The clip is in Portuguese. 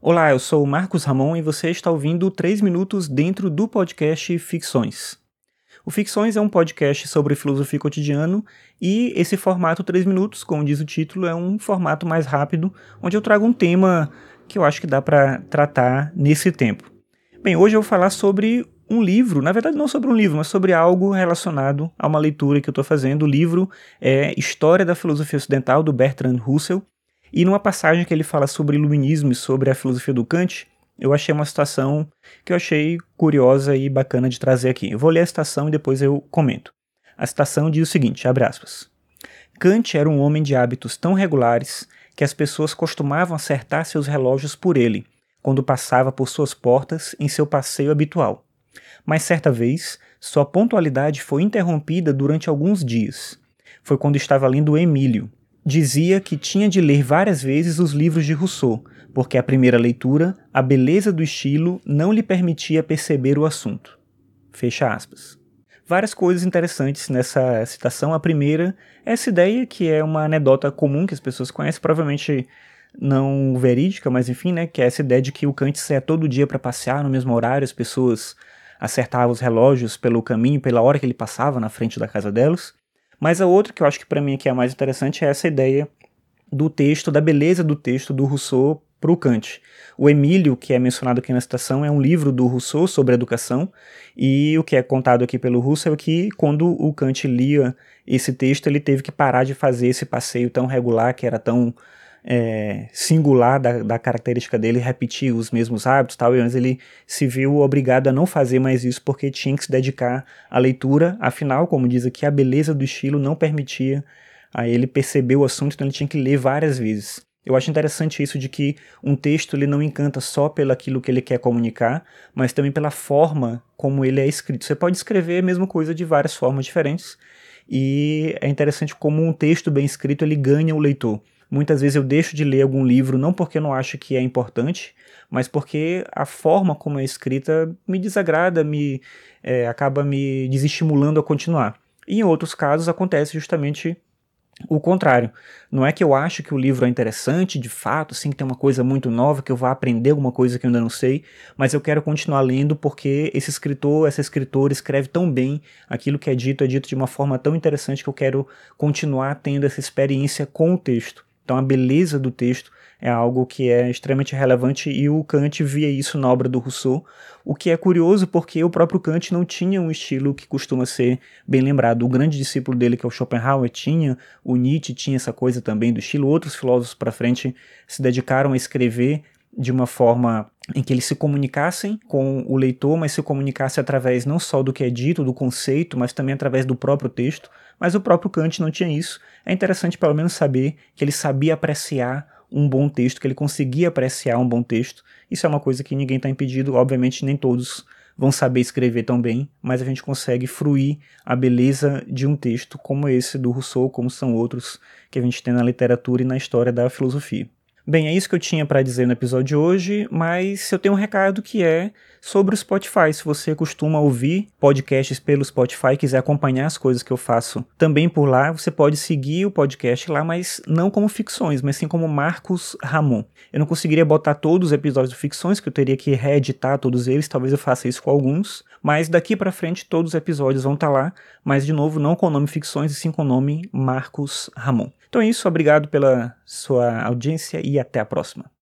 Olá, eu sou o Marcos Ramon e você está ouvindo 3 minutos dentro do podcast Ficções. O Ficções é um podcast sobre filosofia cotidiano e esse formato 3 minutos, como diz o título, é um formato mais rápido, onde eu trago um tema que eu acho que dá para tratar nesse tempo. Bem, hoje eu vou falar sobre um livro, na verdade não sobre um livro, mas sobre algo relacionado a uma leitura que eu estou fazendo. O livro é História da Filosofia Ocidental, do Bertrand Russell, e numa passagem que ele fala sobre iluminismo e sobre a filosofia do Kant, eu achei uma citação que eu achei curiosa e bacana de trazer aqui. Eu vou ler a citação e depois eu comento. A citação diz o seguinte, abre aspas. Kant era um homem de hábitos tão regulares que as pessoas costumavam acertar seus relógios por ele, quando passava por suas portas em seu passeio habitual. Mas certa vez, sua pontualidade foi interrompida durante alguns dias. Foi quando estava lendo Emílio, dizia que tinha de ler várias vezes os livros de Rousseau, porque a primeira leitura, a beleza do estilo, não lhe permitia perceber o assunto. Fecha aspas. Várias coisas interessantes nessa citação. A primeira é essa ideia que é uma anedota comum que as pessoas conhecem, provavelmente não verídica, mas enfim, né, que é essa ideia de que o Kant saia todo dia para passear no mesmo horário, as pessoas acertavam os relógios pelo caminho, pela hora que ele passava na frente da casa delas. Mas a outra que eu acho que para mim aqui é a mais interessante é essa ideia do texto, da beleza do texto do Rousseau para o Kant. O Emílio, que é mencionado aqui na citação, é um livro do Rousseau sobre educação, e o que é contado aqui pelo Rousseau é que quando o Kant lia esse texto, ele teve que parar de fazer esse passeio tão regular, que era tão é, singular da, da, característica dele repetir os mesmos hábitos tal, e antes ele se viu obrigado a não fazer mais isso porque tinha que se dedicar à leitura, afinal, como diz aqui, a beleza do estilo não permitia a ele perceber o assunto, então ele tinha que ler várias vezes. Eu acho interessante isso de que um texto ele não encanta só pelo aquilo que ele quer comunicar, mas também pela forma como ele é escrito. Você pode escrever a mesma coisa de várias formas diferentes, e é interessante como um texto bem escrito ele ganha o leitor. Muitas vezes eu deixo de ler algum livro não porque eu não acho que é importante, mas porque a forma como é escrita me desagrada, me é, acaba me desestimulando a continuar. E em outros casos acontece justamente o contrário. Não é que eu acho que o livro é interessante, de fato, assim, que tem uma coisa muito nova, que eu vá aprender alguma coisa que eu ainda não sei, mas eu quero continuar lendo porque esse escritor, essa escritora escreve tão bem, aquilo que é dito é dito de uma forma tão interessante que eu quero continuar tendo essa experiência com o texto. Então a beleza do texto é algo que é extremamente relevante e o Kant via isso na obra do Rousseau, o que é curioso porque o próprio Kant não tinha um estilo que costuma ser bem lembrado. O grande discípulo dele, que é o Schopenhauer, tinha, o Nietzsche tinha essa coisa também do estilo. Outros filósofos para frente se dedicaram a escrever de uma forma em que eles se comunicassem com o leitor, mas se comunicassem através não só do que é dito, do conceito, mas também através do próprio texto. Mas o próprio Kant não tinha isso. É interessante pelo menos saber que ele sabia apreciar um bom texto, que ele conseguia apreciar um bom texto. Isso é uma coisa que ninguém está impedido, obviamente nem todos vão saber escrever tão bem, mas a gente consegue fruir a beleza de um texto como esse do Rousseau, como são outros que a gente tem na literatura e na história da filosofia. Bem, é isso que eu tinha para dizer no episódio de hoje, mas eu tenho um recado que é sobre o Spotify. Se você costuma ouvir podcasts pelo Spotify e quiser acompanhar as coisas que eu faço também por lá, você pode seguir o podcast lá, mas não como ficções, mas sim como Marcos Ramon. Eu não conseguiria botar todos os episódios de ficções, que eu teria que reeditar todos eles, talvez eu faça isso com alguns, mas daqui para frente todos os episódios vão estar tá lá, mas de novo não com o nome ficções e sim com o nome Marcos Ramon. Então é isso, obrigado pela sua audiência e até a próxima.